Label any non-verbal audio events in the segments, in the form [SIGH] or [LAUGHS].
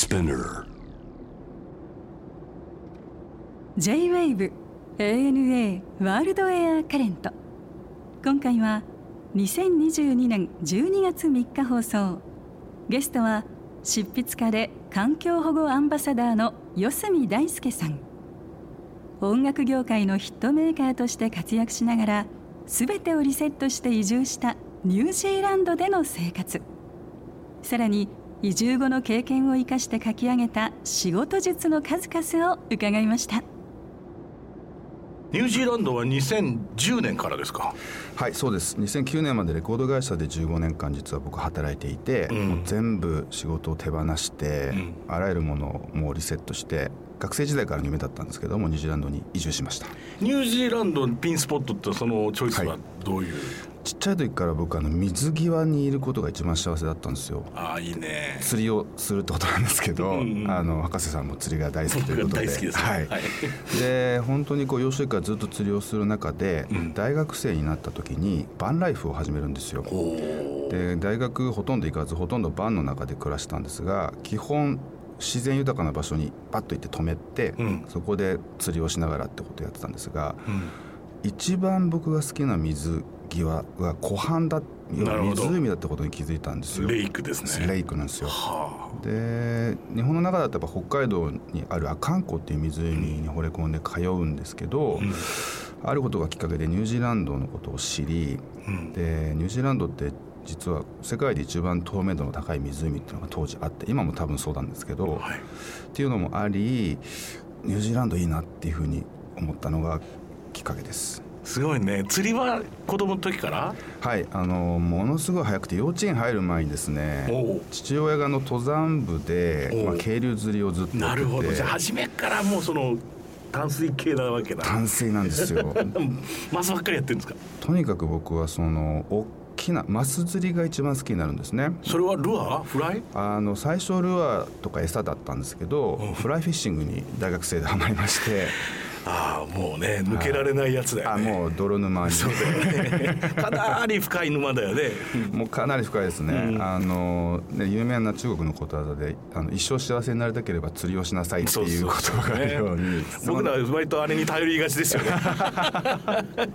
Spinner. J-WAVE ANA ワールドエアカレント今回は2022年12月3日放送。ゲストは執筆家で環境保護アンバサダーの四隅大輔さん。音楽業界のヒットメーカーとして活躍しながら全てをリセットして移住したニュージーランドでの生活。さらに移住後の経験を生かして書き上げた仕事術の数々を伺いました。ニュージーランドは2010年からですか？はいそうです。2009年までレコード会社で15年間実は僕働いていて、うん、もう全部仕事を手放して、うん、あらゆるものをもうリセットして学生時代からの夢だったんですけどもニュージーランドに移住しました。ニュージーランドピンスポットってそのチョイスはどういう、はいちっちゃい時から僕あの水際にいることが一番幸せだったんですよ。ああいいね。釣りをするってことなんですけど、うんうん、あの博士さんも釣りが大好きということで。大好きです、ね、はい、はい、で本当にこう幼少期からずっと釣りをする中で、うん、大学生になった時にバンライフを始めるんですよ。で大学ほとんど行かずほとんどバンの中で暮らしたんですが基本自然豊かな場所にパッと行って止めて、うん、そこで釣りをしながらってことをやってたんですが、うん、一番僕が好きな水際が湖畔だ湖だってことに気づいたんですよ。レイクですね。レイクなんですよ、はあ、で日本の中だとやっぱ北海道にある阿寒湖っていう湖に惚れ込んで通うんですけど、うん、あることがきっかけでニュージーランドのことを知り、うん、でニュージーランドって実は世界で一番透明度の高い湖っていうのが当時あって今も多分そうなんですけど、はい、っていうのもありニュージーランドいいなっていうふうに思ったのがきっかけです。すごいね。釣りは子供の時から？はい。あのものすごい早くて幼稚園入る前にですね父親がの登山部で、まあ、渓流釣りをずっとなるほど。じゃあ初めからもうその淡水系なわけだ。淡水なんですよ。[LAUGHS] マスばっかりやってるんですか？とにかく僕はその大きなマス釣りが一番好きになるんですね。それはルアー？フライ？あの最初ルアーとか餌だったんですけど、うん、フライフィッシングに大学生でハマりましてああもうね抜けられないやつだよね、あもう泥沼に。そうだよね。[LAUGHS] かなり深い沼だよね。もうかなり深いですね、うん、あのね有名な中国のことわざであの一生幸せになりたければ釣りをしなさいっていう言葉があるように。僕らは割とあれに頼りがちですよね。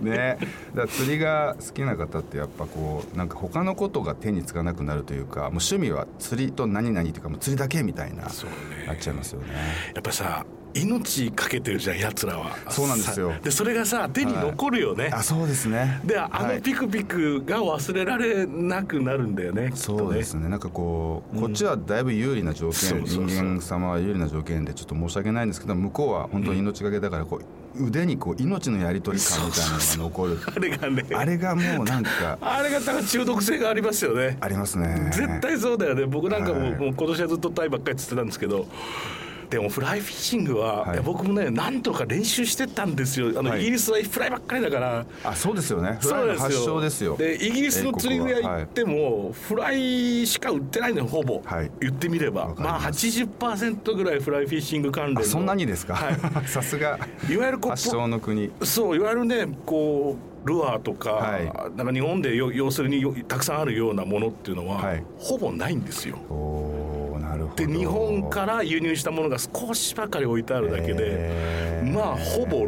[LAUGHS] ね。だ釣りが好きな方ってやっぱこうなんか他のことが手につかなくなるというかもう趣味は釣りと何々っていうかもう釣りだけみたいな、ね、なっちゃいますよね。やっぱさ命かけてるじゃんやつらは。そうなんですよ。でそれがさ手に残るよね、はい、あそうですね。であのピクピクが忘れられなくなるんだよね、そうですね。なんかこうこっちはだいぶ有利な条件、うん、人間様は有利な条件でちょっと申し訳ないんですけど向こうは本当に命がけだからこう、腕にこう命のやり取り感みたいなのが残るあれがね。あれがもうなんかあれが中毒性がありますよね。ありますね。絶対そうだよね。僕なんかも,、もう今年はずっとタイばっかりつってたんですけどでもフライフィッシングは、はい、僕もね何とか練習してたんですよ。あの、はい、イギリスはフライばっかりだから。あそうですよね。フライの発祥ですよ。でイギリスの釣り具屋行っても、フライしか売ってないのよほぼ、言ってみれば。まあ80%ぐらいフライフィッシング関連そんなにですか？[LAUGHS] さすが。いわゆる発祥の国。そういわゆるねこうルアーとか、はい、なんか日本で要するにたくさんあるようなものっていうのは、はい、ほぼないんですよ。で日本から輸入したものが少しばかり置いてあるだけでまあほぼ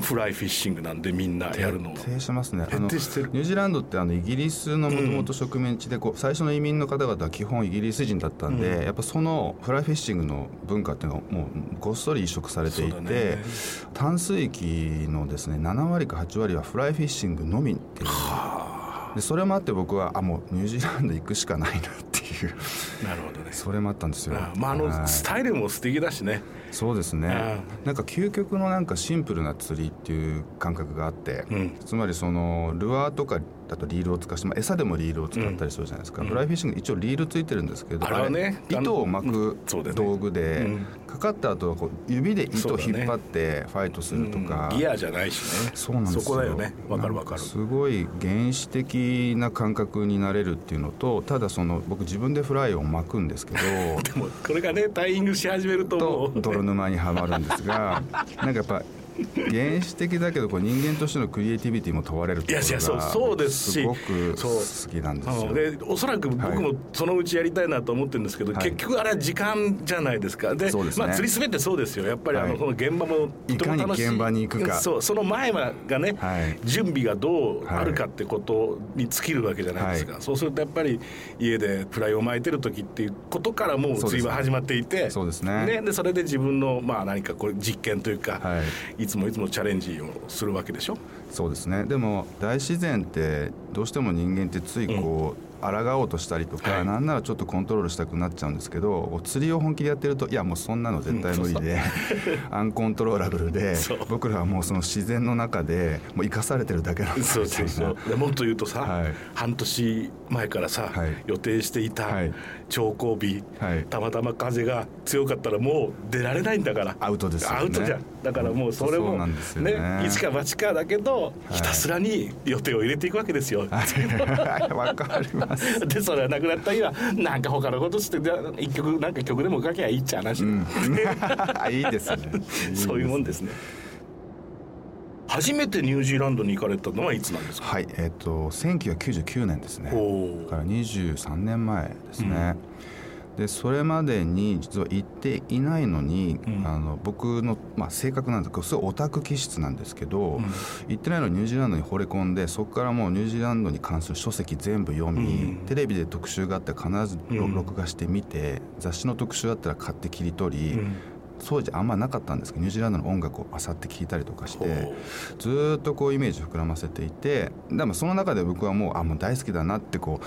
フライフィッシングなんでみんなやるの徹底しますね。徹底してる。ニュージーランドってあのイギリスのもともと植民地でこう、最初の移民の方々は基本イギリス人だったんで、うん、やっぱそのフライフィッシングの文化っていうのがもうごっそり移植されていて、ね、淡水域のですね7割か8割はフライフィッシングのみっていう。でそれもあって僕はあもうニュージーランド行くしかないなっていう。なるほどね。それもあったんですよ。あまああのスタイルも素敵だしねそうですね。なんか究極のなんかシンプルな釣りっていう感覚があって、うん、つまりそのルアーとかだとリールを使して、まあ、餌でもリールを使ったりするじゃないですか、うん、フライフィッシング一応リールついてるんですけどあれね糸を巻く道具で、うん、かかった後はこう指で糸を引っ張ってファイトするとか、ね、ギアじゃないしね。そうなんですよ。そこだよね。わかるわかる。すごい原始的な感覚になれるっていうのとただその僕自分でフライを巻くんですけど [LAUGHS] でもこれがねタイイングし始めると泥沼にはまるんですがなんかやっぱ原始的だけどこう人間としてのクリエイティビティも問われるところがいやそうそうですしすごく好きなんですよでおそらく僕もそのうちやりたいなと思ってるんですけど、はい、結局あれは時間じゃないですか。で、ね、まあ、釣りすべてそうですよ。やっぱりあの、はい、この現場もとても楽しい。いかに現場に行くか。そうその前がね、はい、準備がどうあるかってことに尽きるわけじゃないですか、そうするとやっぱり家でフライを巻いてる時っていうことからもう釣りは始まっていて。そうですね。ねでそれで自分のまあ何かこれ実験というか、はい、いつもいつもチャレンジをするわけでしょ？そうですね。でも大自然ってどうしても人間ってついこう、うん。抗おうとしたりとか、はい、なんならちょっとコントロールしたくなっちゃうんですけど釣りを本気でやってるといやもうそんなの絶対無理で、うん、[LAUGHS] アンコントローラブルで僕らはもうその自然の中でもう生かされてるだけなんですそうそうそう。もっと言うとさ、はい、半年前からさ、はい、予定していた長考日、たまたま風が強かったらもう出られないんだから。アウトですよ、ね、アウトじゃんだからもうそれもねね一か八かだけどひたすらに予定を入れていくわけですよ。[LAUGHS] わかります。[LAUGHS] でそれはなくなった日はなんか他のことして一曲なんか曲でも書けばいいっちゃ話、うん、[LAUGHS] いいですね。そういうもんですね。初めてニュージーランドに行かれたのはいつなんですか？はい、えっ、ー、と1999年ですね。だから23年前ですね。うんでそれまでに実は行っていないのに、うん、あの僕の、まあ、性格なんですけどすごいオタク気質なんですけど、うん、行ってないのにニュージーランドに惚れ込んでそこからもうニュージーランドに関する書籍全部読み、うん、テレビで特集があって必ず録画して見て、雑誌の特集あったら買って切り取り、当時あんまなかったんですけどニュージーランドの音楽をあさって聴いたりとかしてずっとこうイメージ膨らませていてでもその中で僕はもうあもう大好きだなってこう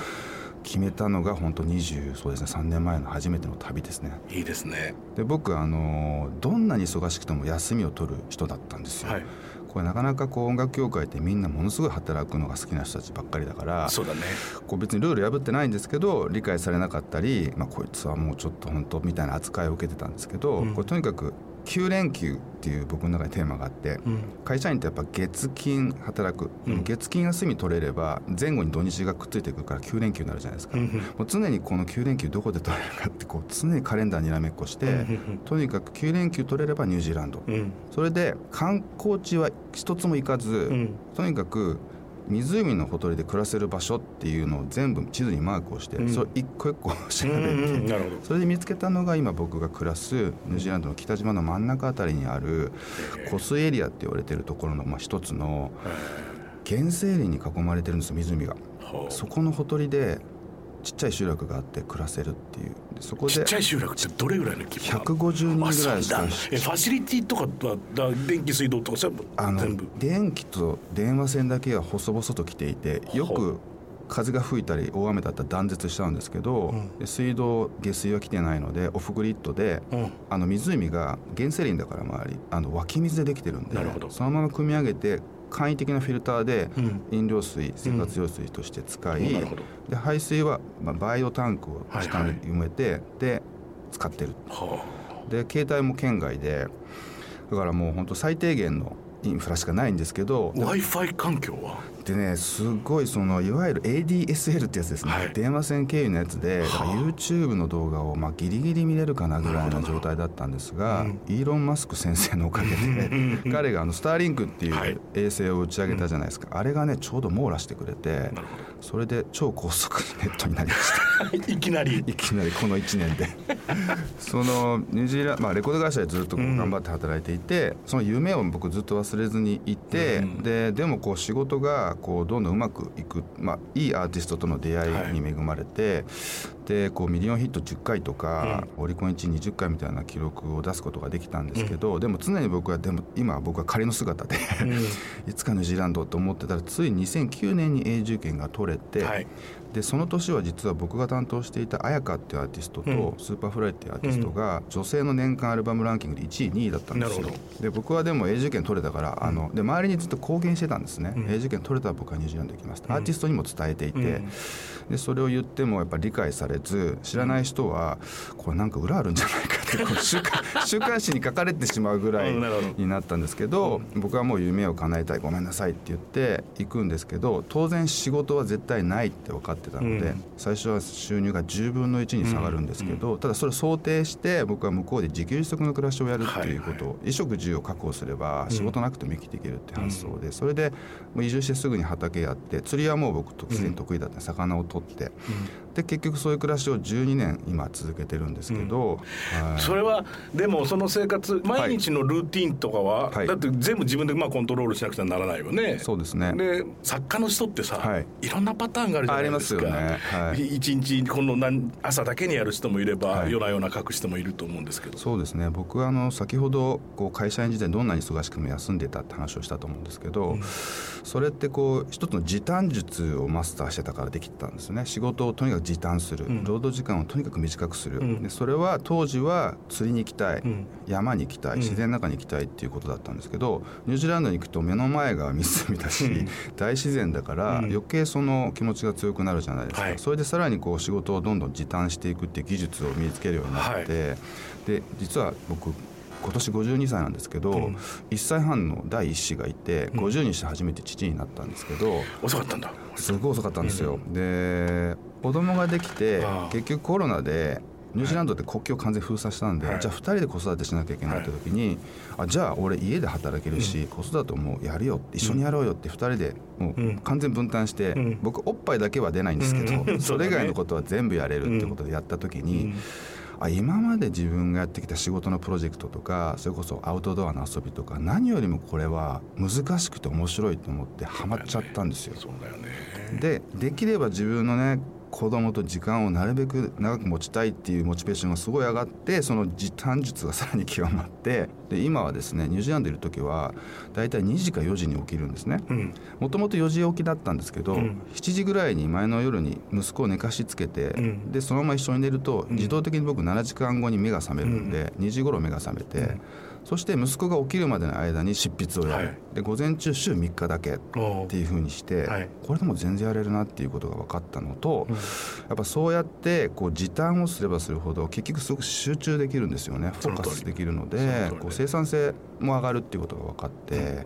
決めたのが本当20そうですね3年前の初めての旅ですね。いいですね。で僕あのどんなに忙しくても休みを取る人だったんですよ、はい、これなかなかこう音楽協会ってみんなものすごい働くのが好きな人たちばっかりだからそうだね。こう別にルール破ってないんですけど理解されなかったり、まあ、こいつはもうちょっと本当みたいな扱いを受けてたんですけど、うん、これとにかく9連休っていう僕の中でテーマがあって、うん、会社員ってやっぱ月金働く、うん、月金休み取れれば前後に土日がくっついてくるから9連休になるじゃないですか、うん、もう常にこの9連休どこで取れるかってこう常にカレンダーにらめっこして、とにかく9連休取れればニュージーランド、それで観光地は一つも行かず、とにかく湖のほとりで暮らせる場所っていうのを全部地図にマークをして、うん、それ一個一個調べて、うんうん、それで見つけたのが今僕が暮らすニュージーランドの北島の真ん中あたりにある湖水エリアって言われてるところのまあ一つの原生林に囲まれてるんです湖が。そこのほとりでちっちゃい集落があって暮らせるっていう。そこでちっちゃい集落ってどれぐらいの規模150人ぐらいしかえファシリティとかは電気水道とか全部？あの電気と電話線だけは細々と来ていてよく風が吹いたり大雨だったら断絶しちゃうんですけど、うん、水道下水は来てないのでオフグリッドで、うん、あの湖が原生林だから周りあの湧き水でできてるんでそのまま汲み上げて簡易的なフィルターで飲料水、生活用水として使い、で排水は、まあ、バイオタンクを下に埋めて、で使ってる、で携帯も県外でだからもう本当最低限のインフラしかないんですけど w i f i 環境は？でねすごいそのいわゆる ADSL ってやつですね、はい、電話線経由のやつで YouTube の動画をまあギリギリ見れるかなぐらいの状態だったんですが、うん、イーロン・マスク先生のおかげで彼があのスターリンクっていう衛星を打ち上げたじゃないですか、はい、あれがねちょうど網羅してくれてそれで超高速ネットになりました。[LAUGHS] いきなり。いきなりこの1年で。[LAUGHS] そのニュージーランド、まあ、レコード会社でずっと頑張って働いていて、うん、その夢を僕ずっと忘れずにいて、うん、ででもこう仕事がこうどんどんうまくいく、まあ、いいアーティストとの出会いに恵まれて、はい、でこうミリオンヒット10回とか、うん、オリコン1位20回みたいな記録を出すことができたんですけど、うん、でも常に僕はでも今僕は仮の姿で [LAUGHS] いつかニュージーランドと思ってたらつい2009年に永住権が取れて、はい、でその年は実は僕が担当していた絢香っていうアーティストと、 Superfly っていうアーティストが女性の年間アルバムランキングで1位2位だったんですよ。で僕はでも永住権取れたから、あので周りにずっと公言してたんですね、永住権取れたら僕はニュージーランド行きます、アーティストにも伝えていて、でそれを言ってもやっぱり理解されず知らない人はこれなんか裏あるんじゃないかってこう週刊 [LAUGHS] 週刊誌に書かれてしまうぐらいになったんですけど僕はもう夢を叶えたいごめんなさいって言って行くんですけど当然仕事は絶対ないって分かってたので、最初は収入が10分の1に下がるんですけど、ただそれを想定して僕は向こうで自給自足の暮らしをやるっていうことを、衣食住を確保すれば仕事なくても生きていけるって発想で、それでもう移住してすぐに畑やって釣りはもう僕突然得意だった魚を取って、で結局そういう暮らしを12年今続けてるんですけど、はい、それはでもその生活毎日のルーティンとかは、はい、だって全部自分でまあコントロールしなくちゃならないよね。そうですね。で作家の人ってさ、はい、いろんなパターンがあるじゃないですか。ありますよね、日この朝だけにやる人もいれば、はい、夜な夜な書く人もいると思うんですけど。そうですね。僕はあの先ほどこう会社員時代どんなに忙しくも休んでたって話をしたと思うんですけど、うん、それってこう一つの時短術をマスターしてたからできたんですね。仕事をとにかく時短する、うん。労働時間をとにかく短くする、うん、でそれは当時は釣りに行きたい、うん、山に行きたい。自然の中に行きたいっていうことだったんですけどニュージーランドに行くと目の前が湖だし、大自然だから余計その気持ちが強くなるじゃないですか、はい、それでさらにこう仕事をどんどん時短していくっていう技術を身につけるようになって、はい、で実は僕今年52歳なんですけど、うん、1歳半の第一子がいて、うん、50にして初めて父になったんですけど遅かったんだ。すごい遅かったんですよ、うん、で子供ができて結局コロナでニュージーランドって国境完全封鎖したんで、はい、じゃあ2人で子育てしなきゃいけないって時に、はい、あじゃあ俺家で働けるし、うん、子育てもやるよ一緒にやろうよって2人でもう完全分担して、うん、僕おっぱいだけは出ないんですけど、うん、それ以外のことは全部やれるってことでやった時に。あ今まで自分がやってきた仕事のプロジェクトとかそれこそアウトドアの遊びとか何よりもこれは難しくて面白いと思ってハマっちゃったんですよ。よねでできれば自分のね子供と時間をなるべく長く持ちたいっていうモチベーションがすごい上がってその時短術がさらに極まってで今はですねニュージーランドいる時は大体2時か4時に起きるんですね。もともと4時起きだったんですけど、うん、7時ぐらいに前の夜に息子を寝かしつけて、うん、でそのまま一緒に寝ると自動的に僕7時間後に目が覚めるんで、うん、2時頃目が覚めて。そして息子が起きるまでの間に執筆をやる、はい、で午前中週3日だけっていうふうにして、はい、これでも全然やれるなっていうことが分かったのと、うん、やっぱそうやってこう時短をすればするほど結局すごく集中できるんですよね。フォーカスできるのでこう生産性も上がるっていうことが分かって、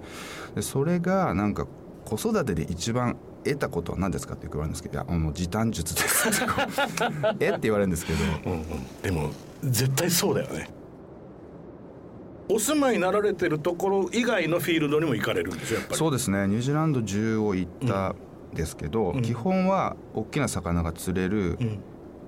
でそれがなんか子育てで一番得たことは何ですかって言われるんですけど「いやもう時短術です」[LAUGHS] えって言われるんですけど、うんうん、でも絶対そうだよねお住まいになられてるところ以外のフィールドにも行かれるんですよやっぱり。そうですね。ニュージーランド中を行ったん。ですけど、うん、基本は大きな魚が釣れる、うん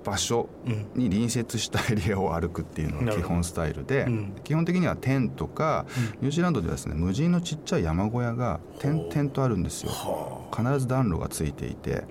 場所に隣接したエリアを歩くっていうのが基本スタイルで、基本的にはテントか、ニュージーランドではですね無人のちっちゃい山小屋が点々とあるんですよ。必ず暖炉がついていて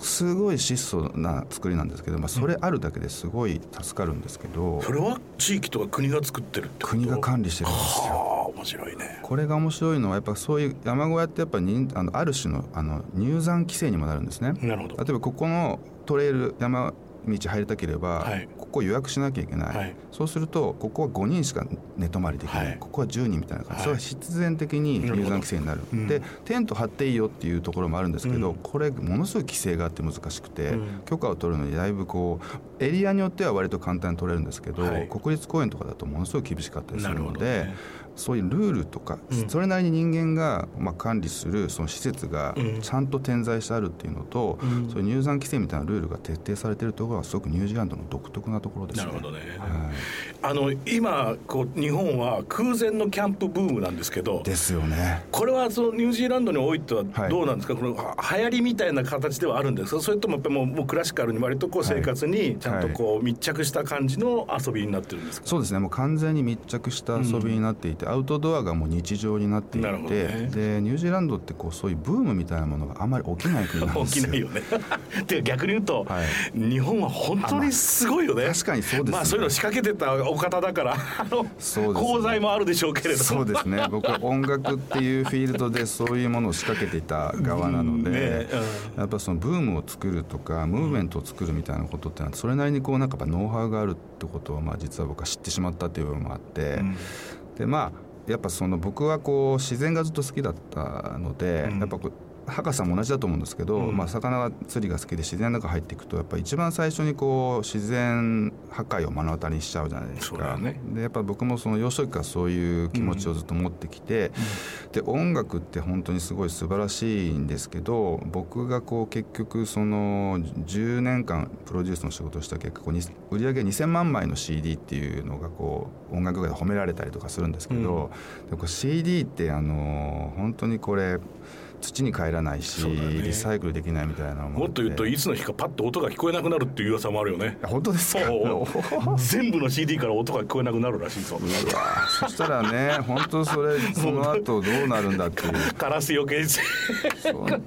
すごい質素な作りなんですけど、まあ、それあるだけですごい助かるんですけど、それは地域とか国が作ってるって国が管理してるんですよ。面白いね。これが面白いのはやっぱそういう山小屋ってやっぱにあのある種のあの入山規制にもなるんですね。なるほど。例えばここのトレイル山道入りたければ、はい、ここ予約しなきゃいけない、はい、そうするとここは5人しか寝泊まりできない、はい、ここは10人みたいな感じ、それは必然的に入山規制になる、うん、でテント張っていいよっていうところもあるんですけど、うん、これものすごい規制があって難しくて、うん、許可を取るのにだいぶこうエリアによっては割と簡単に取れるんですけど、国立公園とかだとものすごい厳しかったりするので。そういうルールとか、それなりに人間がまあ管理するその施設がちゃんと点在してあるっていうのと、そういう入山規制みたいなルールが徹底されているところはすごくニュージーランドの独特なところですね。なるほどね、はい、あの今こう日本は空前のキャンプブームなんですけどですよね。これはそのニュージーランドにおいてはどうなんですか、はい、この流行りみたいな形ではあるんですか？それともやっぱりもうクラシカルに割とこう生活にちゃんとこう密着した感じの遊びになってるんですか、そうですね。もう完全に密着した遊びになっていて、うん、アウトドアがもうも日常になっていて、ね、でニュージーランドってこうそういうブームみたいなものがあんまり起きない国なんですよ。[LAUGHS] 起きないよね。で逆に言うと、はい、日本は本当にすごいよね。確かにそうです、ね、まあそういうの仕掛けてたお方だからあの、ね、功罪もあるでしょうけれどそうですね。[LAUGHS] 僕は音楽っていうフィールドでそういうものを仕掛けていた側なので、ねうん、やっぱそのブームを作るとかムーブメントを作るみたいなことってのはそれなりにこうなんかノウハウがあるってことをまあ実は僕は知ってしまったという部分もあって、うん、でまあやっぱその僕はこう自然がずっと好きだったので、うん、やっぱ博士も同じだと思うんですけど、うん、まあ、魚釣りが好きで自然の中入っていくとやっぱ一番最初にこう自然破壊を目の当たりにしちゃうじゃないですか。ね、でやっぱ僕もその幼少期からそういう気持ちをずっと持ってきて、うん、で音楽って本当にすごい素晴らしいんですけど僕がこう結局その10年間プロデュースの仕事をした結果こう売り上げ2000万枚の CD っていうのがこう音楽界で褒められたりとかするんですけど、うん、CD ってあの本当にこれ土に帰らないし、ね、リサイクルできないみたいなもっと言うといつの日かパッと音が聞こえなくなるっていう噂もあるよね。本当ですか？[LAUGHS] 全部の CD から音が聞こえなくなるらしいぞ。そしたらね本当それその後どうなるんだっていう。[LAUGHS] カラス余計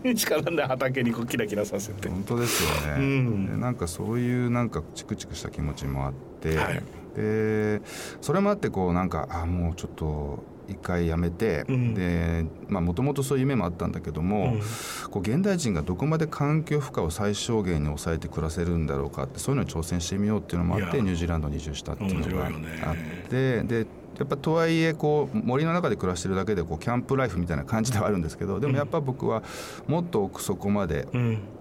にしかなんない畑にこう。キラキラさせて本当ですよね、うん、なんかそういうなんかチクチクした気持ちもあって、はい、でそれもあってこうなんかあもうちょっと一回やめて、うん、でもともとそういう夢もあったんだけども、うん、こう現代人がどこまで環境負荷を最小限に抑えて暮らせるんだろうかってそういうのに挑戦してみようっていうのもあってニュージーランドに移住したっていうのがあって、でやっぱとはいえこう森の中で暮らしてるだけでこうキャンプライフみたいな感じではあるんですけどでもやっぱ僕はもっと奥底まで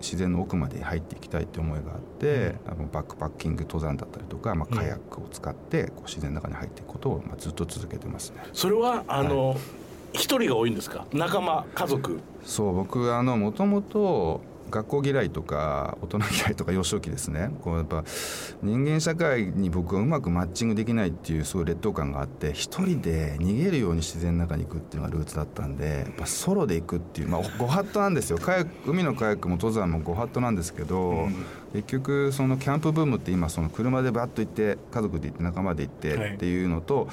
自然の奥まで入っていきたいって思いがあって、あのバックパッキング登山だったりとか、まあ、カヤックを使ってこう自然の中に入っていくことをまあずっと続けてますね。それはあの、はい。一人が多いんですか？仲間家族？そう僕あのもともと学校嫌いとか大人嫌いとか幼少期ですね。こうやっぱ人間社会に僕はうまくマッチングできないっていうすごい劣等感があって一人で逃げるように自然の中に行くっていうのがルーツだったんでやっぱソロで行くっていうまあご法度なんですよ。海のカヤックも登山もご法度なんですけど、うん、結局そのキャンプブームって今その車でバッと行って家族で行って仲間で行ってっていうのと、はい、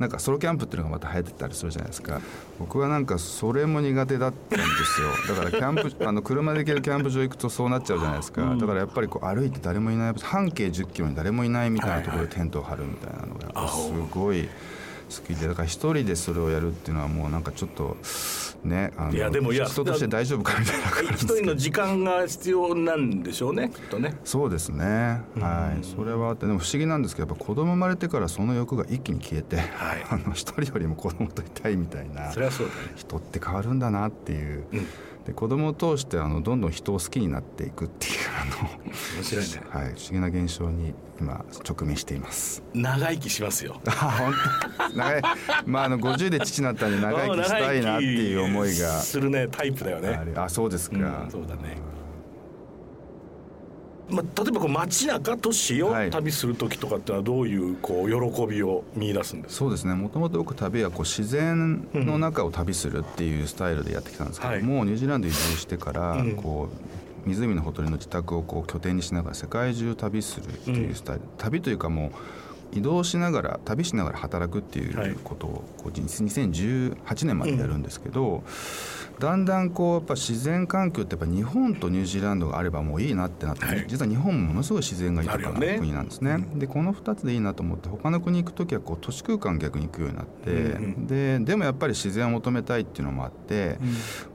なんかソロキャンプっていうのがまた流行ってたりするじゃないですか。僕はなんかそれも苦手だったんですよ。[LAUGHS] だからキャンプあの車で行けるキャンプ場行くとそうなっちゃうじゃないですか、だからやっぱりこう歩いて誰もいない半径1 0キロに誰もいないみたいなところでテントを張るみたいなのがすごい好きでだから一人でそれをやるっていうのはもうなんかちょっとねあのいやでもいや人として大丈夫かみたいな感じ一人の時間が必要なんでしょうねきっとね。そうですね。はい。それはあってでも不思議なんですけどやっぱ子供生まれてからその欲が一気に消えて、はい、[LAUGHS] あの一人よりも子供といたいみたいな。それはそうだ、ね、人って変わるんだなっていう、うんで子供を通してあのどんどん人を好きになっていくっていうあの面白いね、はい、不思議な現象に今直面しています。長生きしますよ。[LAUGHS] あ本当。長い。まああの50で父になったんで長生きしたいなっていう思いが [LAUGHS] するねタイプだよね。あそうですか、うん、そうだねまあ、例えばこう街中都市を旅する時とかってのはどういうこう喜びを見出すんですそうですね。もともと僕旅はこう自然の中を旅するっていうスタイルでやってきたんですけども、うん、ニュージーランド移住してからこう、湖のほとりの自宅をこう拠点にしながら世界中旅するっていうスタイル、うん、旅というかもう移動しながら旅しながら働くっていうことをこう2018年までやるんですけど、うん、だんだんこうやっぱ自然環境ってやっぱ日本とニュージーランドがあればもういいなってなって、はい、実は日本もものすごい自然が豊かな国なんですね。ねでこの2つでいいなと思って他の国行く時はこう都市空間逆に行くようになって、うんうん、ででもやっぱり自然を求めたいっていうのもあって、うん、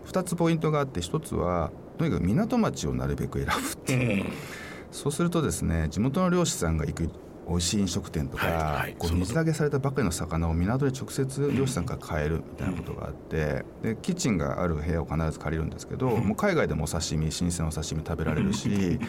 2つポイントがあって1つはとにかく港町をなるべく選ぶっていう。うん。そうするとですね地元の漁師さんが行く美味しい飲食店とか、はいはい、こう水揚げされたばかりの魚を港で直接漁師さんから買えるみたいなことがあって、でキッチンがある部屋を必ず借りるんですけど、もう海外でもお刺身新鮮お刺身食べられるし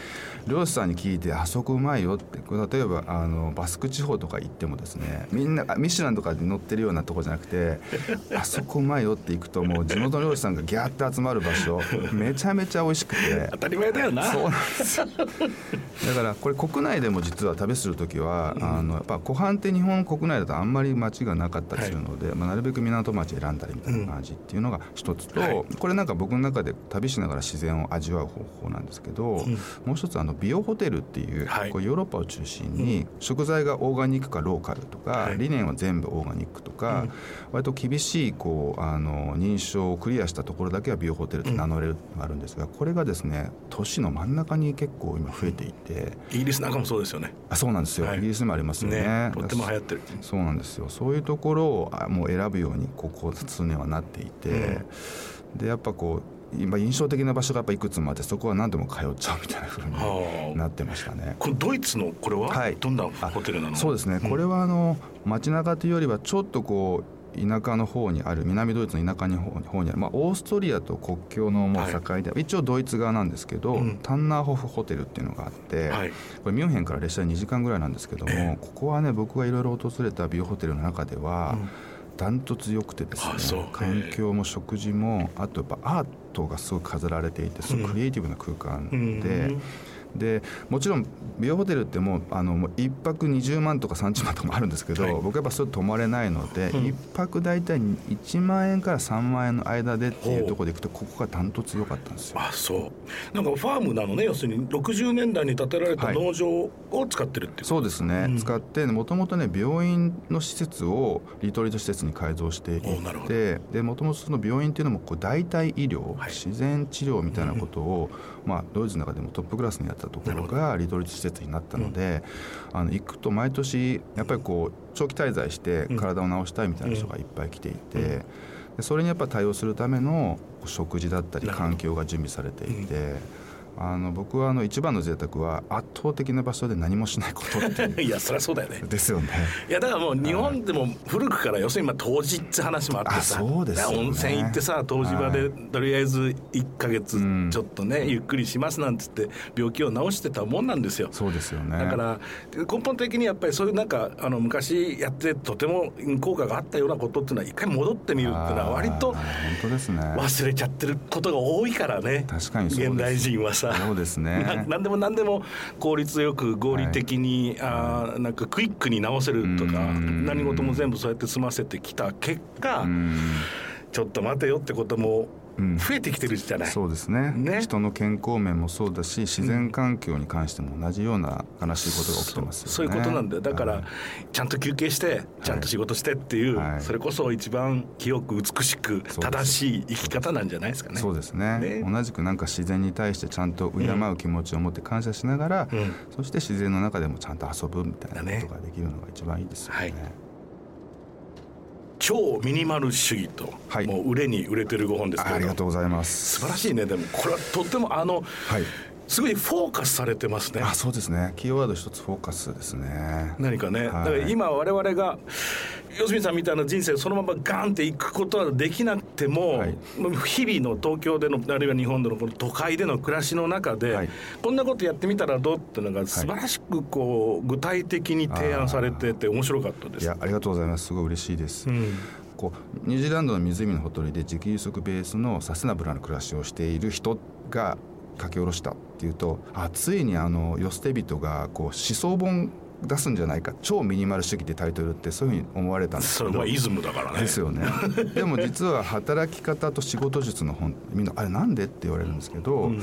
漁師さんに聞いて「あそこうまいよ」って例えばあのバスク地方とか行ってもですねみんなミシュランとかで載ってるようなとこじゃなくて「[LAUGHS] あそこうまいよ」って行くともう地元の漁師さんがギャーって集まる場所めちゃめちゃ美味しくて。[LAUGHS] 当たり前だよな。そうなんですだからこれ国内でも実は旅する時はは、うん、あのやっぱ湖畔って日本国内だとあんまり町がなかったりするので、はい、まあ、なるべく港町選んだりみたいな感じっていうのが一つと、うんこれなんか僕の中で旅しながら自然を味わう方法なんですけど、うん、もう一つあの美容ホテルっていうはい、こうヨーロッパを中心に食材がオーガニックかローカルとか、はい、理念は全部オーガニックとか、割と厳しいこうあの認証をクリアしたところだけは美容ホテルと名乗れるのがあるんですがこれがですね都市の真ん中に結構今増えていてイギリスなんかもそうですよね。あそうなんですよ、イギリスにもありますよね、ね、とっても流行ってる。そうなんですよ。そういうところをもう選ぶようにここ数年はなっていて、うん、でやっぱこう今印象的な場所がやっぱいくつもあってそこは何でも通っちゃうみたいなふうになってましたね。このドイツのこれは、はい、どんなホテルなの？そうですね、これはあの街中というよりはちょっとこう田舎の方にある南ドイツの田舎の方にある、まあ、オーストリアと国境のもう境で、はい、一応ドイツ側なんですけど、うん、タンナーホフホテルっていうのがあって、はい、これミュンヘンから列車で2時間ぐらいなんですけども、えー、ここはね僕がいろいろ訪れたビューホテルの中では、ダントツ良くてですね環境も食事もあとやっぱアートがすごい飾られていてすごいクリエイティブな空間で。うんでもちろん美容ホテルってもうあのもう1泊20万とか30万とかもあるんですけど、はい、僕やっぱそれ泊まれないので、うん、1泊大体1万円から3万円の間でっていうところでいくとここがダントツ良かったんですよ。あそう。なんかファームなのね要するに60年代に建てられた農場を使ってるっていう、はい、そうですね、うん、使ってもともとね病院の施設をリトリート施設に改造していてでもともとその病院っていうのもこう代替医療、はい、自然治療みたいなことを、うん、まあ、ドイツの中でもトップクラスにやったところがリトリート施設になったので、あの行くと毎年やっぱりこう長期滞在して体を治したいみたいな人がいっぱい来ていて、それにやっぱ対応するための食事だったり環境が準備されていて。あの僕はあの一番の贅沢は圧倒的な場所で何もしないことってい [LAUGHS] やそりゃそうだよね。ですよね。いやだからもう日本でも古くから要するにまあ湯治って話もあってさ。そうです、ね、温泉行ってさ湯治場でとりあえず1か月ちょっとね、うん、ゆっくりしますなんつって病気を治してたもんなんですよ。そうですよね。だから根本的にやっぱりそういうなんかあの昔やってとても効果があったようなことっていうのは一回戻ってみるっていうのは割と忘れちゃってることが多いからね。確かに現代人はさそうですね。[LAUGHS] 何でも何でも効率よく合理的に、はい、あなんかクイックに直せるとか何事も全部そうやって済ませてきた結果ちょっと待てよってことも増えてきてるじゃない、うん、そうですね、ね、人の健康面もそうだし自然環境に関しても同じような悲しいことが起きてますよね。そういうことなんだよ。だから、ちゃんと休憩してちゃんと仕事してっていう、はい、それこそ一番清く美しく正しい生き方なんじゃないですかね。そうですね、ね、同じくなんか自然に対してちゃんと敬う気持ちを持って感謝しながら、うん、そして自然の中でもちゃんと遊ぶみたいなことができるのが一番いいですよね、はい超ミニマル主義と、はい、もう売れに売れてる5本ですけどありがとうございます。素晴らしいね。でもこれはとってもあの、はい、すごいフォーカスされてますね。あそうですね。キーワード一つフォーカスですね。何かね、はい、だから今我々が四角さんみたいな人生そのままガンっていくことはできなくても、はい、日々の東京でのあるいは日本でのこの都会での暮らしの中で、はい、こんなことやってみたらどうっていうのが素晴らしくこう具体的に提案されてて面白かったです。いやありがとうございます。すごい嬉しいです、うん。こうニュージーランドの湖のほとりで自給自足ベースのサステナブルな暮らしをしている人が書き下ろしたっていうとあついにあの世捨て人がこう思想本出すんじゃないか超ミニマル主義ってタイトルってそういうふうに思われたんですけど。それはイズムだからね。ですよね。でも実は働き方と仕事術の本みんなあれなんでって言われるんですけど、うん、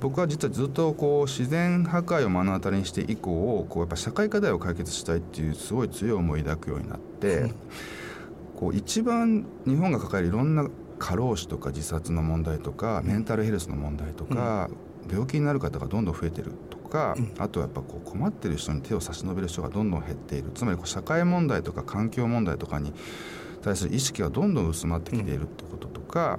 僕は実はずっとこう自然破壊を目の当たりにして以降こうやっぱ社会課題を解決したいっていうすごい強い思いを抱くようになって、うん、こう一番日本が抱えるいろんな過労死とか自殺の問題とかメンタルヘルスの問題とか、病気になる方がどんどん増えてるとか、あとやっぱこう困ってる人に手を差し伸べる人がどんどん減っている。つまりこう社会問題とか環境問題とかに対する意識がどんどん薄まってきているってこととか、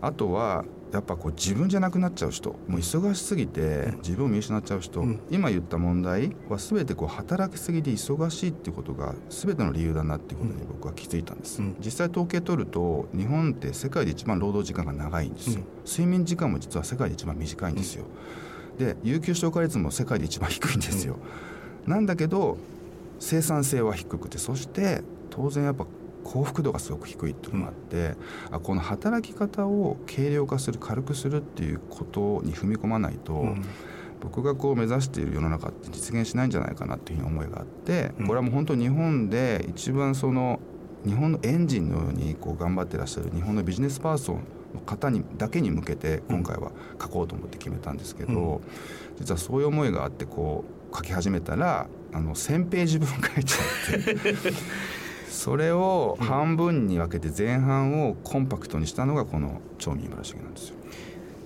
あとはやっぱこう自分じゃなくなっちゃう人もう忙しすぎて自分を見失っちゃう人、うん、今言った問題は全てこう働きすぎで忙しいっていうことが全ての理由だなっていうことに僕は気づいたんです、うん、実際統計取ると日本って世界で一番労働時間が長いんですよ、うん、睡眠時間も実は世界で一番短いんですよ、で有給消化率も世界で一番低いんですよ、なんだけど生産性は低くてそして当然やっぱ幸福度がすごく低いっていうのがあって、あこの働き方を軽量化する軽くするっていうことに踏み込まないと、うん、僕がこう目指している世の中って実現しないんじゃないかなっていうふうに思いがあってこれはもう本当日本で一番その日本のエンジンのようにこう頑張ってらっしゃる日本のビジネスパーソンの方にだけに向けて今回は書こうと思って決めたんですけど、うん、実はそういう思いがあってこう書き始めたらあの1,000ページ分書いちゃって [LAUGHS] それを半分に分けて前半をコンパクトにしたのがこの超ミニマル主義なんですよ。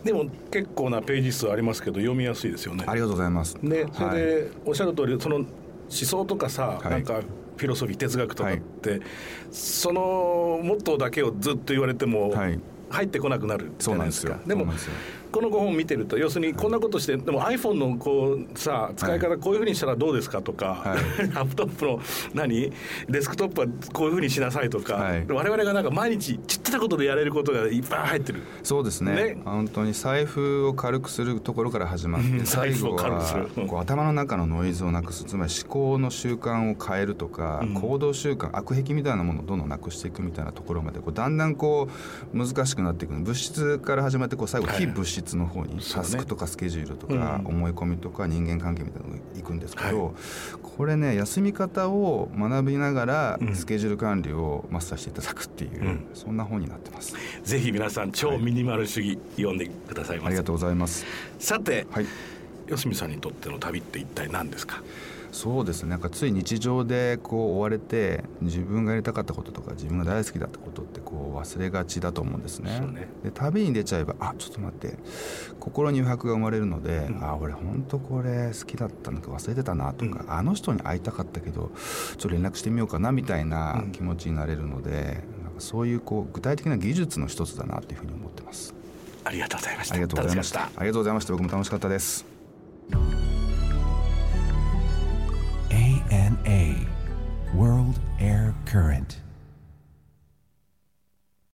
でも結構なページ数ありますけど読みやすいですよね。ありがとうございます。でそれでおっしゃる通りその思想とかさ、はい、なんかフィロソフィー哲学とかって、はい、そのモットーだけをずっと言われても、入ってこなくなるじゃないですか。でもこの5本見てると要するにこんなことしてでも iPhone のこうさ使い方こういうふうにしたらどうですかとか、はい、[LAUGHS] ラップトップの何？デスクトップはこういうふうにしなさいとか、はい、我々がなんか毎日ちっちゃなことでやれることがいっぱい入ってる。そうですね。ね。本当に財布を軽くするところから始まって [LAUGHS] 最後はこう頭の中のノイズをなくす。つまり思考の習慣を変えるとか、うん、行動習慣悪癖みたいなものをどんどんなくしていくみたいなところまでこうだんだんこう難しくなっていく物質から始まってこう最後非物質の方に、はい、タスクとかスケジュールとか思い込みとか人間関係みたいなのがいくんですけど、はい、これね休み方を学びながらスケジュール管理をマスターしていただくっていう、うん、そんな本になってます。ぜひ皆さん超ミニマル主義、読んでくださいありがとうございます。さて、はい、吉見さんにとっての旅って一体何ですか？そうですねなんかつい日常でこう追われて自分がやりたかったこととか自分が大好きだったことってこう忘れがちだと思うんですね。ねで旅に出ちゃえばあちょっと待って心に余白が生まれるので、うん、あ俺本当これ好きだったのか忘れてたなとか、うん、あの人に会いたかったけどちょっと連絡してみようかなみたいな気持ちになれるので、うん、なんかそういうこう具体的な技術の一つだなというふうに思ってます。ありがとうございました。ありがとうございました。ありがとうございました。僕も楽しかったです。ANA World Air Current